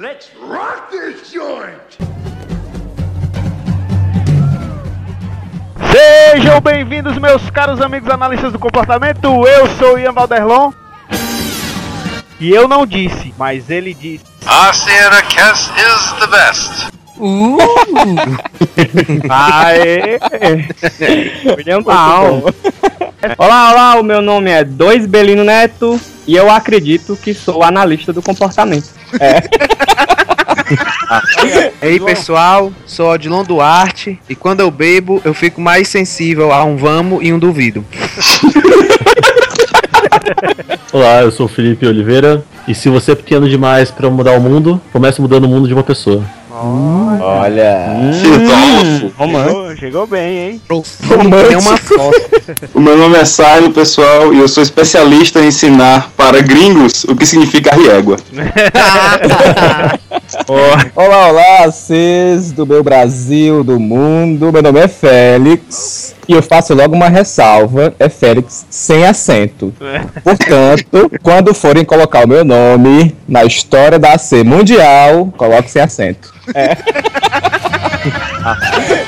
Let's rock this joint! Sejam bem-vindos, meus caros amigos analistas do comportamento. Eu sou Ian Valderlon. E eu não disse, mas ele disse. Our Sierra Cast is the best. Aê! William Brown. Olá, olá, o meu nome é Dois Belino Neto e eu acredito que sou analista do comportamento. E aí pessoal, sou Odilon Duarte e quando eu bebo eu fico mais sensível a um vamos e um duvido. Olá, eu sou o Felipe Oliveira. E se você é pequeno demais pra mudar o mundo, comece mudando o mundo de uma pessoa. Olha. romance. Chegou, chegou bem, hein? Tem uma foto. O meu nome é Sailo, pessoal, e eu sou especialista em ensinar para gringos o que significa riégua. Olá, olá, vocês do meu Brasil, do mundo. Meu nome é Félix. E eu faço logo uma ressalva: é Félix sem acento. Portanto, quando forem colocar o meu nome na história da AC Mundial, coloque sem acento. A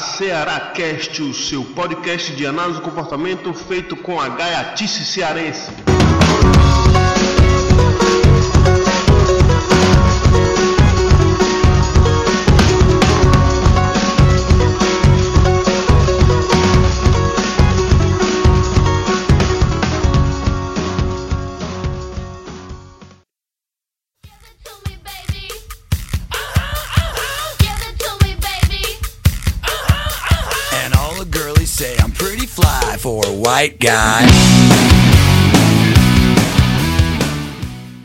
Ceará Cast, o seu podcast de análise do comportamento feito com a gaiatice cearense. White guy.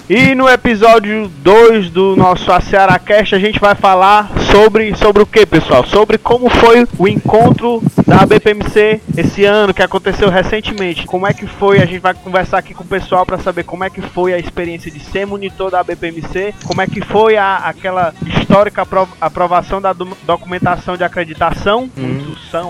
E no episódio 2 do nosso Cearacast a gente vai falar sobre, sobre o que, pessoal? Sobre como foi o encontro da BPMC esse ano, que aconteceu recentemente. Como é que foi? A gente vai conversar aqui com o pessoal para saber como é que foi a experiência de ser monitor da BPMC, como é que foi a, aquela histórica apro- aprovação da do- documentação de acreditação, muitos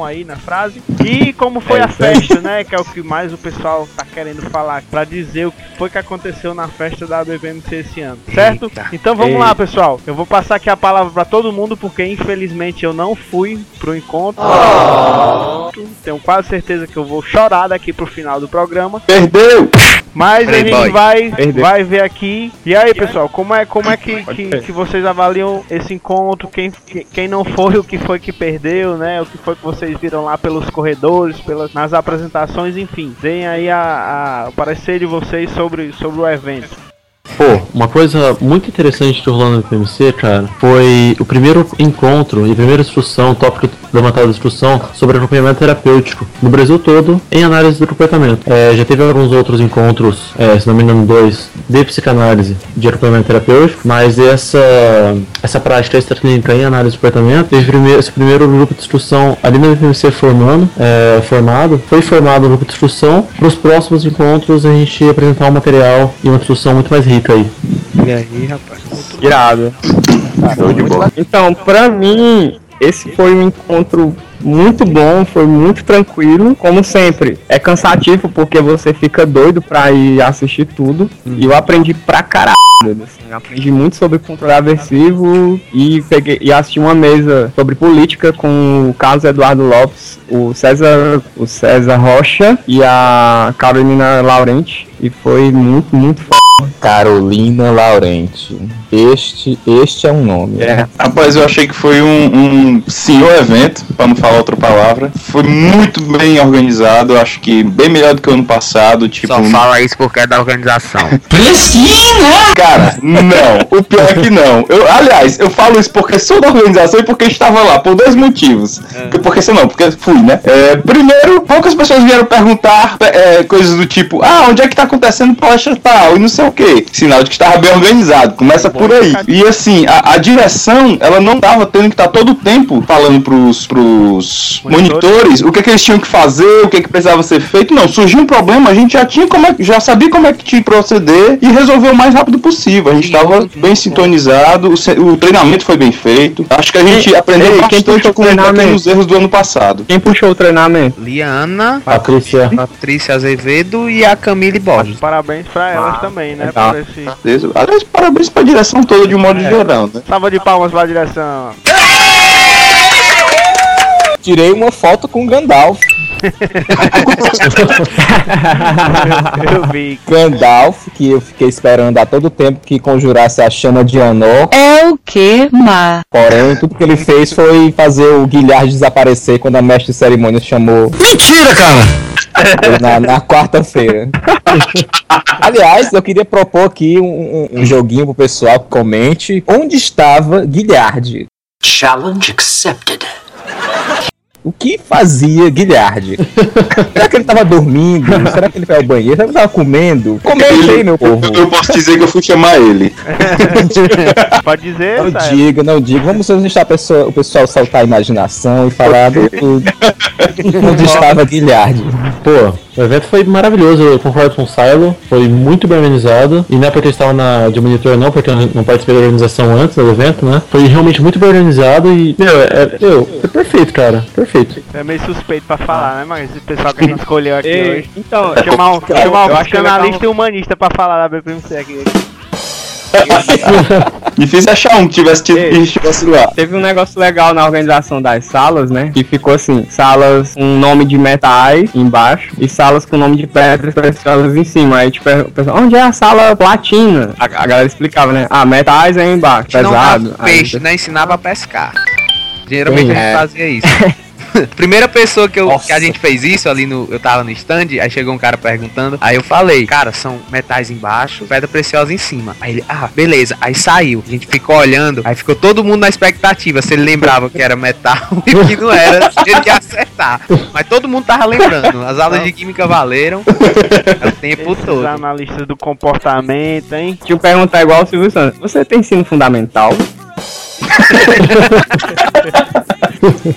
aí na frase, e como foi a festa, né? Que é o que mais o pessoal tá querendo falar, para dizer o que foi que aconteceu na festa da BPMC esse ano, certo? Eita. Então vamos lá, pessoal. Eu vou passar aqui a palavra para todo mundo porque infelizmente eu não fui pro encontro. Tenho quase certeza que eu vou chorar daqui pro final do programa. Perdeu! Mas a Playboy. gente vai, Perdeu. vai ver aqui. E aí, pessoal, como é, como é que, que, que vocês avaliam esse encontro? Quem, que- quem não foi, o que foi que perdeu, né? O que foi que vocês viram lá pelos corredores, pelas, nas apresentações, enfim. Deem aí a, a- o parecer de vocês sobre, sobre o evento. Pô, uma coisa muito interessante que rolou no PMC, cara, foi o primeiro encontro e a primeira instrução, tópico levantada da instrução sobre acompanhamento terapêutico no Brasil todo em análise do comportamento. É, já teve alguns outros encontros, é, se não me engano, dois, de psicanálise de acompanhamento terapêutico, mas essa, essa prática extraclínica em análise do comportamento, teve primeiro, esse primeiro grupo de instrução ali na PMC formando, é, formado, foi formado o grupo de instrução, para os próximos encontros a gente apresentar um material e uma instrução muito mais rica aí. E aí, rapaz? Irado. Show de bola. Então, pra mim, esse foi um encontro muito bom, foi muito tranquilo, como sempre. É cansativo porque você fica doido pra ir assistir tudo. E eu aprendi pra caralho. Assim, aprendi muito sobre controle aversivo e peguei e assisti uma mesa sobre política com o Carlos Eduardo Lopes, o César, o César Rocha e a Carolina Laurenti. E foi muito, muito foda. Carolina Laurenti. Este, este é um nome. É. Rapaz, eu achei que foi um, um senhor evento, para não falar outra palavra. Foi muito bem organizado, eu acho que bem melhor do que o ano passado. Tipo, Só fala isso porque é da organização. Cara, não. O pior é que não. Eu, aliás, eu falo isso porque sou da organização e porque estava lá, por dois motivos. Porque, porque se não, porque fui, né? É, primeiro, poucas pessoas vieram perguntar é, coisas do tipo, ah, onde é que tá acontecendo palestra tal? E não sei é o quê? Sinal de que estava bem organizado. Começa por aí. E assim, a, a direção, ela não tava tendo que estar todo o tempo falando pros, pros monitores. o que, que eles tinham que fazer, o que, que precisava ser feito. Não, surgiu um problema, a gente já tinha como é, já sabia como é que tinha que proceder e resolveu o mais rápido possível. A gente estava bem sintonizado, o, o treinamento foi bem feito. Acho que a gente Ei, aprendeu ei, quem bastante puxou o com aqueles erros do ano passado. Quem puxou o treinamento? Liana, Patrícia. Patrícia Azevedo e a Camille Borges. Parabéns pra elas também, né? legal. Por esse... Aliás, parabéns pra direção toda de um modo geral, né? Salva de palmas pra direção. Tirei uma foto com o Gandalf. Eu vi. Gandalf, que eu fiquei esperando há todo tempo que conjurasse a chama de Anor. É o que, Má? Porém, tudo que ele fez foi fazer o Guilherme desaparecer quando a mestre de cerimônia chamou Mentira, cara! na, na quarta-feira. Aliás, eu queria propor aqui um, um- um joguinho pro pessoal que comente. Onde estava Guilherme? Challenge accepted. O que fazia Guilherme? Será que ele tava dormindo? Será que ele foi ao banheiro? Será que ele tava comendo? Comente aí, meu povo. Eu posso dizer que eu fui chamar ele. Pode dizer, Não Saia? diga, não diga. Vamos deixar a pessoa- o pessoal soltar a imaginação e falar do tudo. Onde estava Guilherme? Pô, o evento foi maravilhoso, eu concordo com o Silo, foi muito bem organizado. E não é porque eu estava na, de monitor não, porque eu não participei da organização antes do evento, né? Foi realmente muito bem organizado e, meu, é, meu, foi perfeito, cara. Perfeito. É meio suspeito pra falar, né? Mas esse pessoal que a gente escolheu aqui Ei, hoje. então, Chamar um, eu- chamar um psicanalista tava- e humanista pra falar da BPMC aqui. Difícil achar um que tivesse tido Ei. que estivesse lá. Teve um negócio legal na organização das salas, né? Que ficou assim: salas com nome de metais embaixo e salas com nome de pedras preciosas em cima. Aí, tipo, o pessoal, onde é a sala platina? A, a galera explicava, né? Ah, metais é embaixo, Não pesado. Aí, peixe, né? Ensinava a pescar. Geralmente Sim, a gente é. fazia isso. Primeira pessoa que, eu, que a gente fez isso ali no. Eu tava no stand, aí chegou um cara perguntando. Aí eu falei, cara, são metais embaixo, pedra preciosa em cima. Aí ele, ah, beleza. Aí saiu. A gente ficou olhando, aí ficou todo mundo na expectativa se ele lembrava que era metal e que não era, se ele ia acertar. Mas todo mundo tava lembrando. As aulas de química valeram o tempo Esses todo. analistas do comportamento, hein? Deixa eu perguntar igual o Silvio Santos. Você tem ensino fundamental?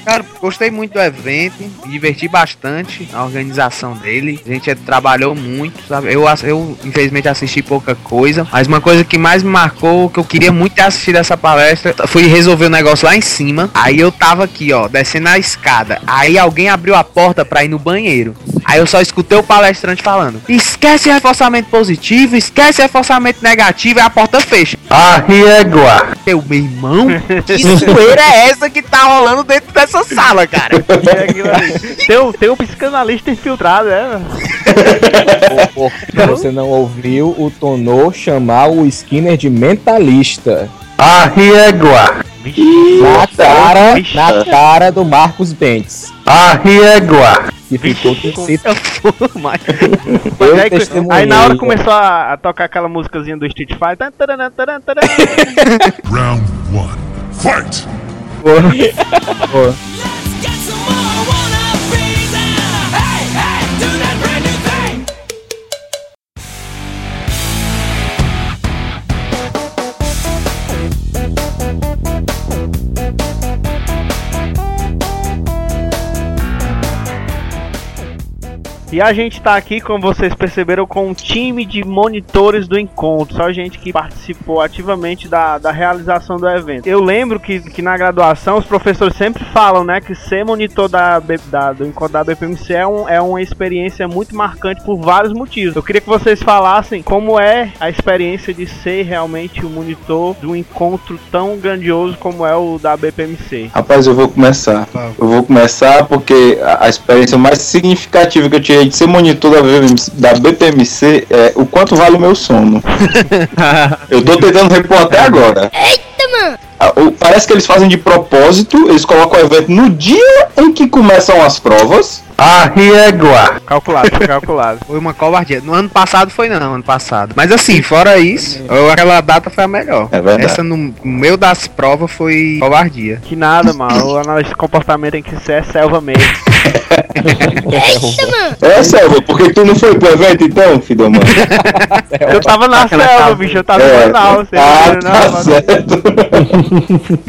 Cara, gostei muito do evento, me diverti bastante na organização dele. A gente trabalhou muito, sabe? Eu, eu infelizmente assisti pouca coisa, mas uma coisa que mais me marcou, que eu queria muito ter assistido essa palestra, foi resolver o negócio lá em cima. Aí eu tava aqui, ó, descendo a escada. Aí alguém abriu a porta pra ir no banheiro. Aí eu só escutei o palestrante falando: esquece reforçamento positivo, esquece reforçamento negativo, e a porta fecha. A régua. Eu, meu irmão, que zoeira é essa que tá rolando dentro dessa sala, cara? É. Tem, o- tem um psicanalista infiltrado, é? Você não ouviu o Tonô chamar o Skinner de mentalista. A régua. Na cara, na cara do Marcos Bentes. A régua. Que ficou com se Mas- Mas aí, aí na hora começou a, a tocar aquela músicazinha do Street Fighter. taran, taran, taran. Round one. E a gente tá aqui, como vocês perceberam, com um time de monitores do encontro. Só gente que participou ativamente da, da realização do evento. Eu lembro que, que na graduação os professores sempre falam, né, que ser monitor da, da- do encontro da BPMC é, um, é uma experiência muito marcante por vários motivos. Eu queria que vocês falassem como é a experiência de ser realmente o monitor de um encontro tão grandioso como é o da BPMC. Rapaz, eu vou começar. Eu vou começar porque a, a experiência mais significativa que eu tirei de ser monitor da BPMC, da BPMC é o quanto vale o meu sono. eu tô tentando repor até agora. Eita, mano! Ah, Parece que eles fazem de propósito, eles colocam o evento no dia em que começam as provas. A riegua. Calculado, foi calculado. Foi uma covardia. No ano passado foi não, ano passado. Mas assim, fora isso, eu- aquela data foi a melhor. É verdade. Essa no meio das provas foi covardia. Que nada, mano. O análise de comportamento tem que ser é selva mesmo. É, Selva, porque tu não foi pro evento então, filho da mãe? Eu tava na selva, bicho. Eu tava É. no anal. Você Ah, não, tá não, certo.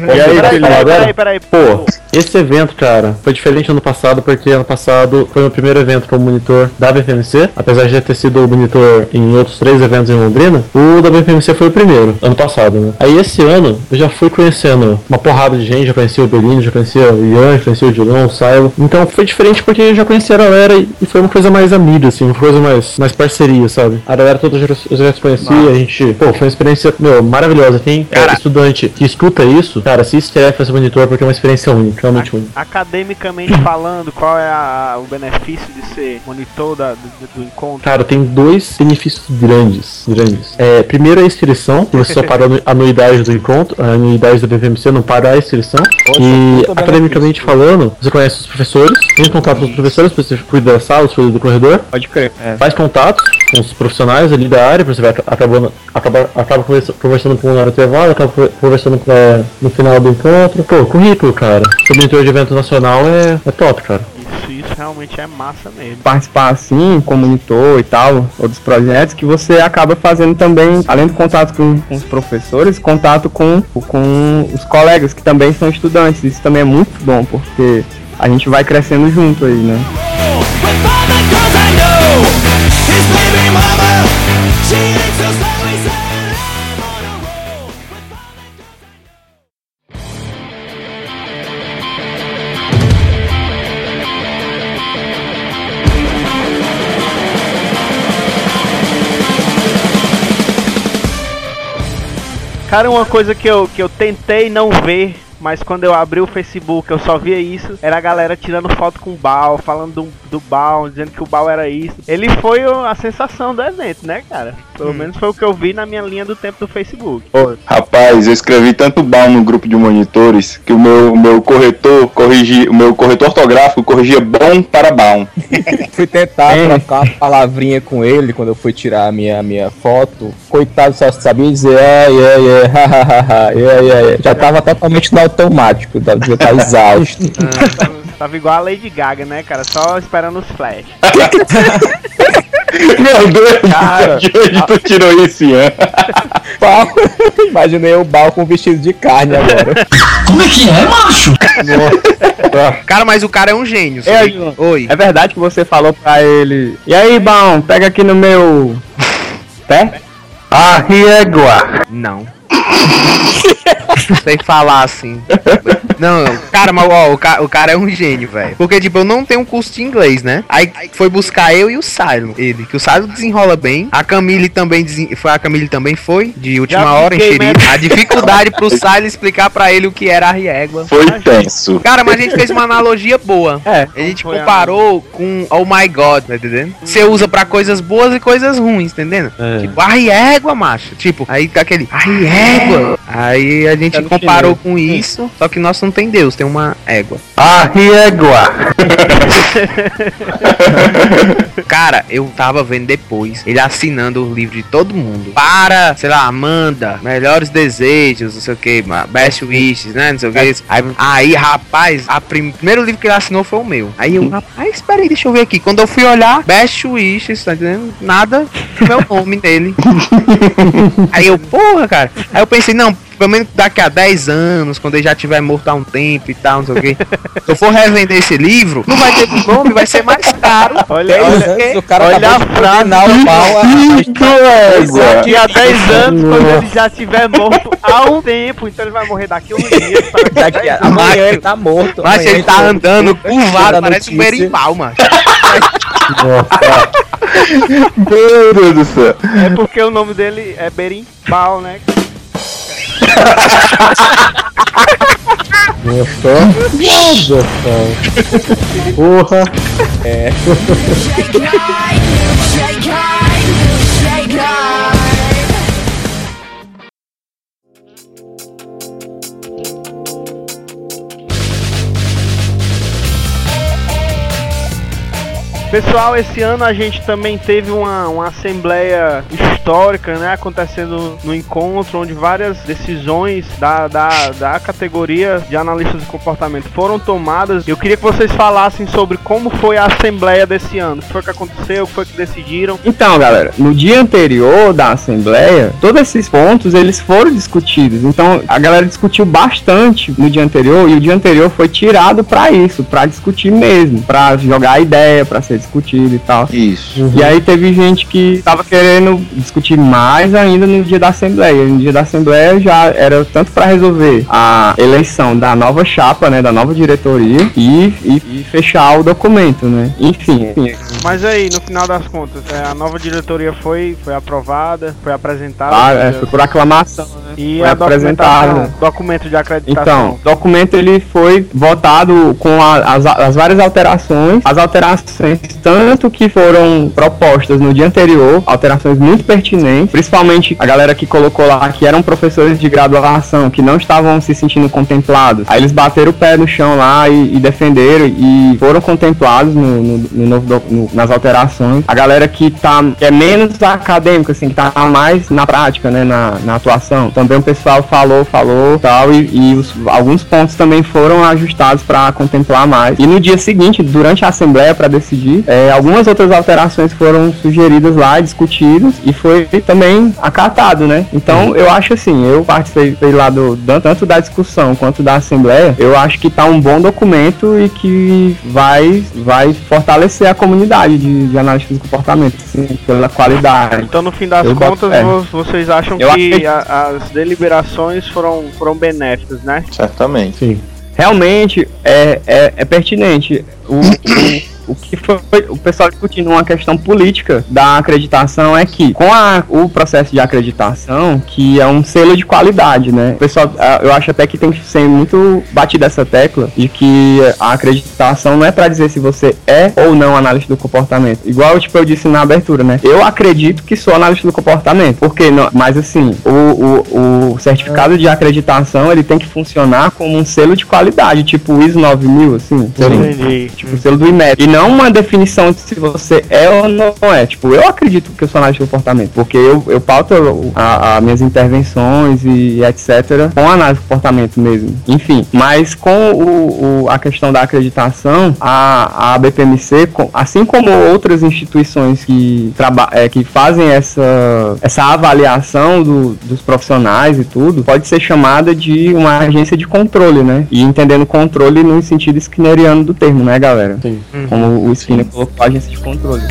E aí, Peraí, peraí, agora? peraí, peraí. Pô, esse evento, cara, foi diferente ano passado, porque ano passado foi o primeiro evento como monitor da BFMC, apesar de já ter sido monitor em outros três eventos em Londrina, o da BFMC foi o primeiro, ano passado, né? Aí esse ano eu já fui conhecendo uma porrada de gente, já conhecia o Belino, já conhecia o Ian, já conhecia o Dilon, o Silo. Então foi diferente porque eu já conhecia a galera e foi uma coisa mais amiga, assim, uma coisa mais, mais parceria, sabe? A galera toda eu já, eu já se conhecia, a gente, pô, foi uma experiência, meu, maravilhosa. Quem é estudante que escuta isso, cara, se estreia fazer monitor porque é uma experiência única, realmente única. Academicamente falando, qual é a- o benefício de ser monitor da- do, do encontro? Cara, tem dois benefícios grandes, grandes. É, primeiro a inscrição, que você só paga a anu- a anuidade do encontro, a anuidade do BVMC não paga a inscrição. e puta academicamente falando, você conhece os professores, tem contato com os professores, você cuida da sala, você cuida do corredor, Pode crer. É. faz contatos com os profissionais ali da área, você vai acabando, acaba, acaba conversa- conversando com um na hora intervalo, acaba co- conversando com, é, no final do encontro. Pô, currículo, cara. Ser monitor de evento nacional é, é top, cara. Isso, isso realmente é massa mesmo. participar assim, como monitor e tal, outros projetos, que você acaba fazendo também, além do contato com, com os professores, contato com, com os colegas que também são estudantes. Isso também é muito bom, porque a gente vai crescendo junto aí, né? Cara, uma coisa que eu, que eu tentei não ver, mas quando eu abri o Facebook eu só via isso, era a galera tirando foto com o Bal, falando do, do Bal, dizendo que o Bal era isso. Ele foi a sensação do evento, né, cara? Pelo menos foi o que eu vi na minha linha do tempo do Facebook. Rapaz, eu escrevi tanto bal no grupo de monitores que o meu, meu corretor corrigia, o meu corretor ortográfico corrigia bom para bom. Fui tentar trocar uma palavrinha com ele quando eu fui tirar a minha, minha foto. Coitado, só sabia dizer, é, é, é, hahaha, é, é, é. Já tava totalmente no automático, devia estar exausto. Tava igual a Lady Gaga, né, cara? Só esperando os flash. Meu Deus, Cara, de onde tu tirou isso, Ian? Pau. Imaginei o Bal com vestido de carne agora. Como é que é, macho? Cara, mas o cara é um gênio. É? João. Oi. É verdade que você falou pra ele. E aí, Bão, pega aqui no meu. Pé? A riegua. Não. Não sei falar assim. Não, cara, mas ó, o, ca- o cara é um gênio, velho. Porque, tipo, eu não tenho um curso de inglês, né? Aí foi buscar eu e o Silo. Ele, que o Silo desenrola bem. A Camille também foi A Camille também foi, de última Já hora, enxerido. mesmo. A dificuldade pro Silo explicar pra ele o que era a riegua. Foi tenso. Cara, mas a gente fez uma analogia boa. É. A gente a comparou com Oh My God, tá entendendo? Você usa pra coisas boas e coisas ruins, tá entendendo? É. Tipo, a riégua, macho. Tipo, aí tá aquele, a riégua. Aí a gente É comparou chinês. com isso, só que nós não tem Deus, tem uma égua. A riegua. Cara, eu tava vendo depois, ele assinando o livro de todo mundo. Para, sei lá, Amanda, melhores desejos, não sei o que, best wishes, né, não sei o que. Aí, aí, rapaz, a prim- primeiro livro que ele assinou foi o meu. Aí eu, rapaz, espera aí, deixa eu ver aqui. Quando eu fui olhar, best wishes, tá entendendo? Nada, meu nome nele. Aí eu, porra, cara. Aí eu pensei, não, pelo menos daqui a 10 anos, quando ele já tiver morto há um tempo e tal, não sei o quê. Se eu for revender esse livro, não vai ter nome, vai ser mais caro. Olha, olha, o cara olha acabou a de frase. condenar o Bal a- daqui a 10 anos, quando ele já estiver morto há um tempo, então ele vai morrer daqui a dias. para Daqui a- Amanhã ele tá morto. Mas ele tá andando Tira curvado, parece um berimbau, mano. Meu Deus do céu. É porque o nome dele é Berimbau, né? Nossa. Nossa. Porra. Pessoal, esse ano a gente também teve uma, uma assembleia histórica, né? Acontecendo no encontro, onde várias decisões da, da, da categoria de analistas de comportamento foram tomadas. Eu queria que vocês falassem sobre como foi a assembleia desse ano. O que foi que aconteceu? O que foi que decidiram? Então, galera, no dia anterior da Assembleia, todos esses pontos eles foram discutidos. Então, a galera discutiu bastante no dia anterior e o dia anterior foi tirado pra isso, pra discutir mesmo, pra jogar a ideia, pra ser discutido e tal. Isso. E aí teve gente que tava querendo discutir mais ainda no dia da Assembleia. No dia da Assembleia já era tanto pra resolver a eleição da nova chapa, né, da nova diretoria e, e, e fechar o documento, né. Enfim, enfim, Mas aí, no final das contas, é, a nova diretoria foi, foi aprovada, foi apresentada. Ah, é, foi por aclamação, né? E foi a apresentado. documentação, documento de acreditação. Então, o documento ele foi votado com a- as, as várias alterações, as alterações tanto que foram propostas no dia anterior, alterações muito pertinentes, principalmente a galera que colocou lá que eram professores de graduação que não estavam se sentindo contemplados. Aí eles bateram o pé no chão lá e, e defenderam e foram contemplados no, no- no novo no- nas alterações. A galera que tá que é menos acadêmica, assim, que tá mais na prática, né, na, na atuação. Também o pessoal falou, falou tal, e, e os- alguns pontos também foram ajustados para contemplar mais. E no dia seguinte, durante a assembleia para decidir, é, algumas outras alterações foram sugeridas lá, discutidas, e foi também acatado, né? Então eu acho assim, eu participei lá do tanto da discussão quanto da assembleia, eu acho que tá um bom documento e que vai, vai fortalecer a comunidade de, de análise de comportamento, assim, pela qualidade. Então, no fim das Eu contas, vocês acham Eu que a- as deliberações foram, foram benéficas, né? Certamente. Sim. realmente é, é, é pertinente. O, o, que foi o pessoal discutindo uma questão política da acreditação é que com a, o processo de acreditação, que é um selo de qualidade, né? O pessoal, eu acho até que tem que ser muito batida essa tecla de que a acreditação não é para dizer se você é ou não analista do comportamento. Igual tipo eu disse na abertura, né? Eu acredito que sou analista do comportamento, porque não, mas assim, o, o, o certificado de acreditação ele tem que funcionar como um selo de qualidade, tipo o ISO 9000, assim? Entendi. Tipo, o selo do IMET. E não uma definição de se você é ou não é. Tipo, eu acredito que eu sou analista de comportamento, porque eu, eu pauto a, a minhas intervenções e etc. com análise de comportamento mesmo. Enfim, mas com o, o- a questão da acreditação, a, a BPMC, assim como outras instituições que, é, que fazem essa, essa avaliação do- dos profissionais e tudo, pode ser chamada de uma agência de controle, né? E entendendo controle no sentido skinneriano do termo, né, galera? Sim. Como o Skinner colocou, agência de controle.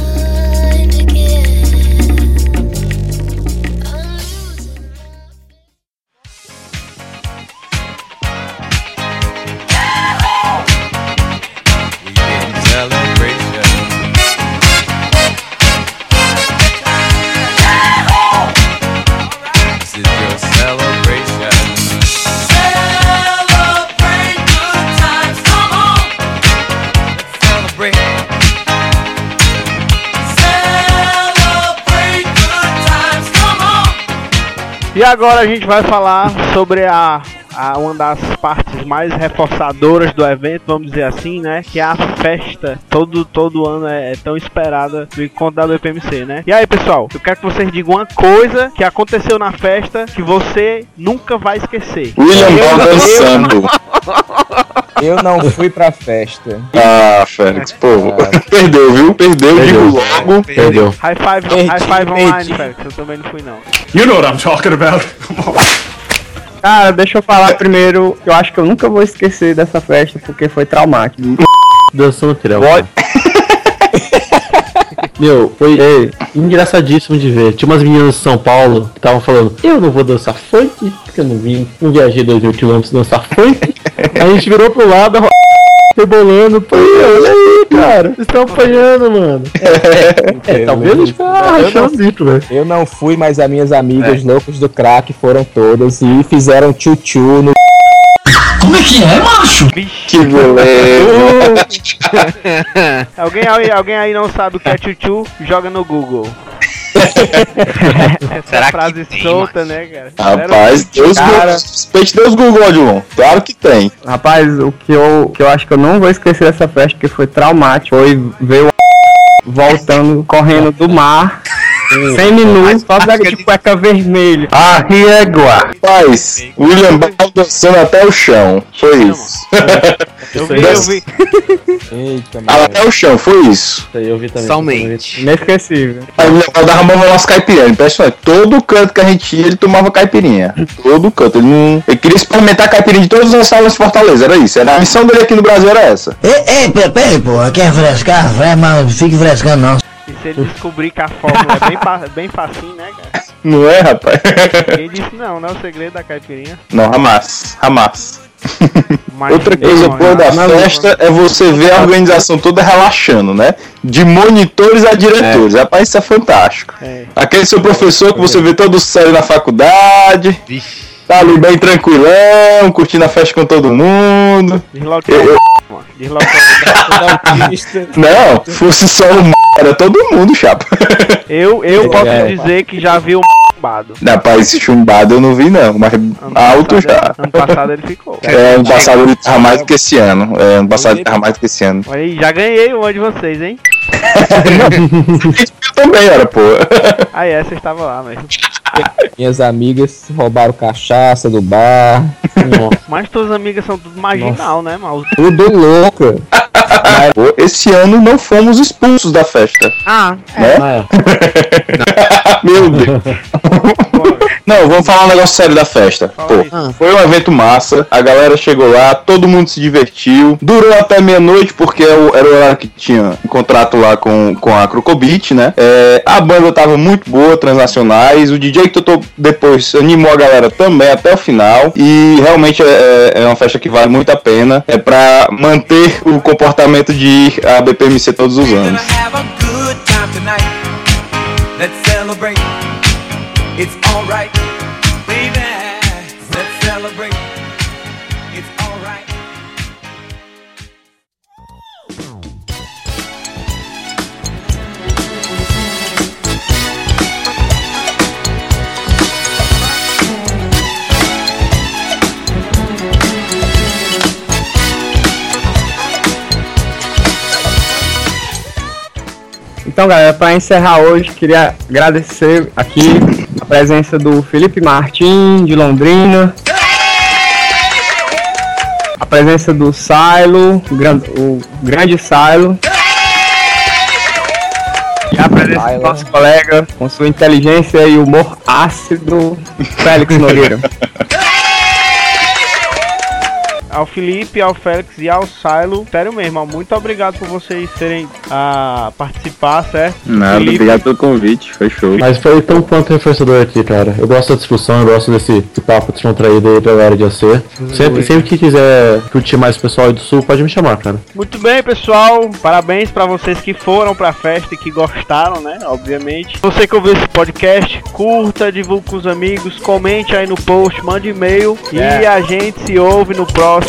Agora a gente vai falar sobre a, a- uma das partes mais reforçadoras do evento, vamos dizer assim, né? Que é a festa. Todo, todo ano é, é tão esperada do encontro da BPMC, né? E aí, pessoal, eu quero que vocês digam uma coisa que aconteceu na festa que você nunca vai esquecer. William Ball dançando. Eu não fui pra festa. Ah, Félix, pô. Perdeu, viu? Perdeu, Perdeu. digo logo. Perdeu. High five, Perdi, high five online, perdi. Félix. Eu também não fui, não. You know what I'm talking about. Cara, deixa eu falar primeiro, que eu acho que eu nunca vou esquecer dessa festa porque foi traumático. Dançando Trel. Pode- Meu, foi engraçadíssimo de ver. Tinha umas meninas de São Paulo que estavam falando: Eu não vou dançar funk, porque eu não vim, não viajei 2 mil quilômetros dançar funk. A gente virou pro lado, a rebolando. Pô, olha aí, cara, vocês estão apanhando, mano. É, talvez a gente ah, rachando o bico, velho. Eu não fui, mas as minhas amigas loucas do crack foram todas e fizeram tchu-tchu no. Que beleza. Alguém aí, alguém aí não sabe o que é tchutchu? Joga no Google. Essa Será que frase tem, solta, né, cara? Rapaz, Deus Cara. Respeite Deus Google, Odilon. Claro que tem. Rapaz, o que eu, que eu acho que eu não vou esquecer dessa festa, que foi traumático, foi ver o voltando, correndo do mar, semi-nu, só da de cueca vermelha. A régua. Rapaz, William Ball dançando até o chão. Foi isso. Eu vi, eu vi. Eita, Ah, até o chão, foi isso. Isso aí eu vi também. Somente. Inesquecível. Aí o William Ball dava mão no nosso caipirinha. Impressionante. Todo canto que a gente ia, ele tomava caipirinha. Todo canto. Ele, não... ele queria experimentar caipirinha de todas as salas de Fortaleza. Era isso. Era a missão dele aqui no Brasil era essa. Ei, ei, pera aí, pô, quer frescar? Fresca, mas não fique frescando não. E se ele descobrir que a fórmula é bem, bem facinho, né, cara? Não é, rapaz? Ele disse não, não é o segredo da caipirinha. Não, Hamas. Hamas. Mas Outra coisa não, boa da não, festa é você ver a organização toda relaxando, né? De monitores a diretores. Rapaz, isso é fantástico. É. Aquele seu professor que você vê todo sério na faculdade. Tá ali bem tranquilão, curtindo a festa com todo mundo. É Eu- é um Não, fosse só o era todo mundo, chapa. Eu, eu posso É. dizer que já vi um bado. Rapaz, chumbado eu não vi não, mas alto já. Ano passado ele ficou. É, ano passado ele tava mais do que esse ano. É, ano passado ele tava mais do que esse ano. Aí, já ganhei uma de vocês, hein? Eu também era, pô. Aí essa estava lá mesmo. Minhas amigas roubaram cachaça do bar. Mas tuas amigas são tudo marginal, né, mal? Tudo louca. Pô, Esse ano não fomos expulsos da festa. Ah, né? Meu Deus. Não, vamos falar um negócio sério da festa. Pô, foi um evento massa, a galera chegou lá, todo mundo se divertiu. Durou até meia-noite, porque era o era o horário que tinha um contrato lá com, com a Crocobit, né? É, a banda tava muito boa, transnacionais. O DJ que tocou depois animou a galera também até o final. E realmente é, é uma festa que vale muito a pena. É pra manter o comportamento de ir à BPMC todos os anos. have a good time tonight. Let's celebrate. It's alright, Então, galera, para encerrar hoje, queria agradecer aqui a presença do Felipe Martins, de Londrina. A presença do Silo, o gran- o grande Silo. E a presença do nosso colega, com sua inteligência e humor ácido, Félix Nogueira. Ao Felipe, ao Félix e ao Silo. Sério mesmo, muito obrigado por vocês terem a participar, certo? Nada, Felipe, obrigado pelo convite, foi show. Mas foi tão quanto reforçador aqui, cara. Eu gosto da discussão, eu gosto desse, desse papo descontraído aí da galera de AC. Sempre, sempre que quiser curtir mais o pessoal aí do sul, pode me chamar, cara. Muito bem, pessoal. Parabéns pra vocês que foram pra festa e que gostaram, né? Obviamente. Você que ouviu esse podcast, curta, divulgue com os amigos, comente aí no post, mande e-mail e Yeah. a gente se ouve no próximo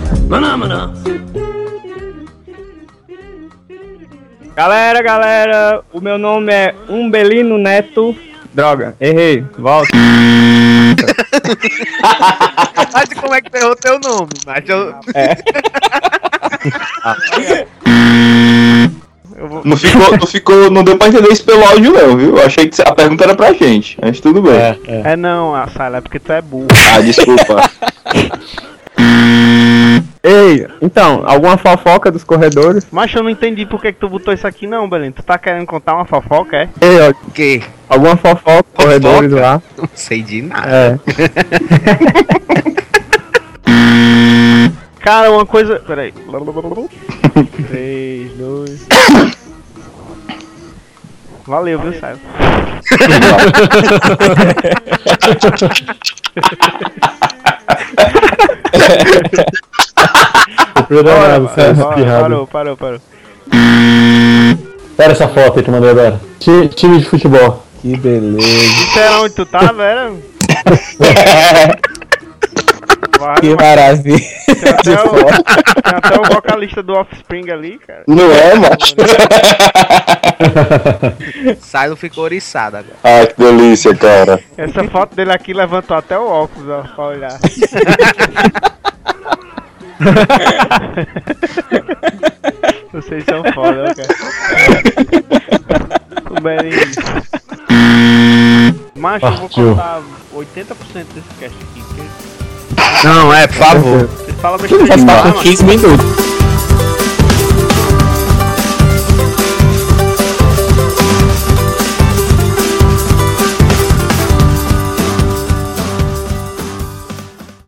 Maná, maná. Galera, galera, o meu nome é Umbelino Neto. Droga, errei, volta. Mas como é que tu errou teu nome? Mas eu... Não ficou, não ficou, não deu pra entender isso pelo áudio não, viu? Eu achei que a pergunta era pra gente, mas tudo bem. É, não, a Sala, é porque tu é burro. Ah, desculpa. Ei, então, alguma fofoca dos corredores? Mas eu não entendi por que, que tu botou isso aqui não, Belém. Tu tá querendo contar uma fofoca, é? Ei, ó, que? Alguma fofoca, corredores lá? Não sei de nada. É. Cara, uma coisa. Peraí. 3, 2. Valeu, viu, Silo? Cuidado, Bora, César, bora, pirrado. Parou, parou, parou. Pera essa foto aí que eu mandei agora. Ti- Time de futebol. Que beleza. Isso era onde tu tava, era? Vai, Que maravilha. Tem até, o, tem até o vocalista do Offspring ali, cara. Não é, macho? Silo ficou oriçado agora. Ai, que delícia, cara. Essa foto dele aqui levantou até o óculos, ó, pra olhar. Vocês são foda, cara. O Belinho. Macho, eu vou cortar 80% desse cast Não, é, por favor. Você fala está demais, com mano. 15 minutos.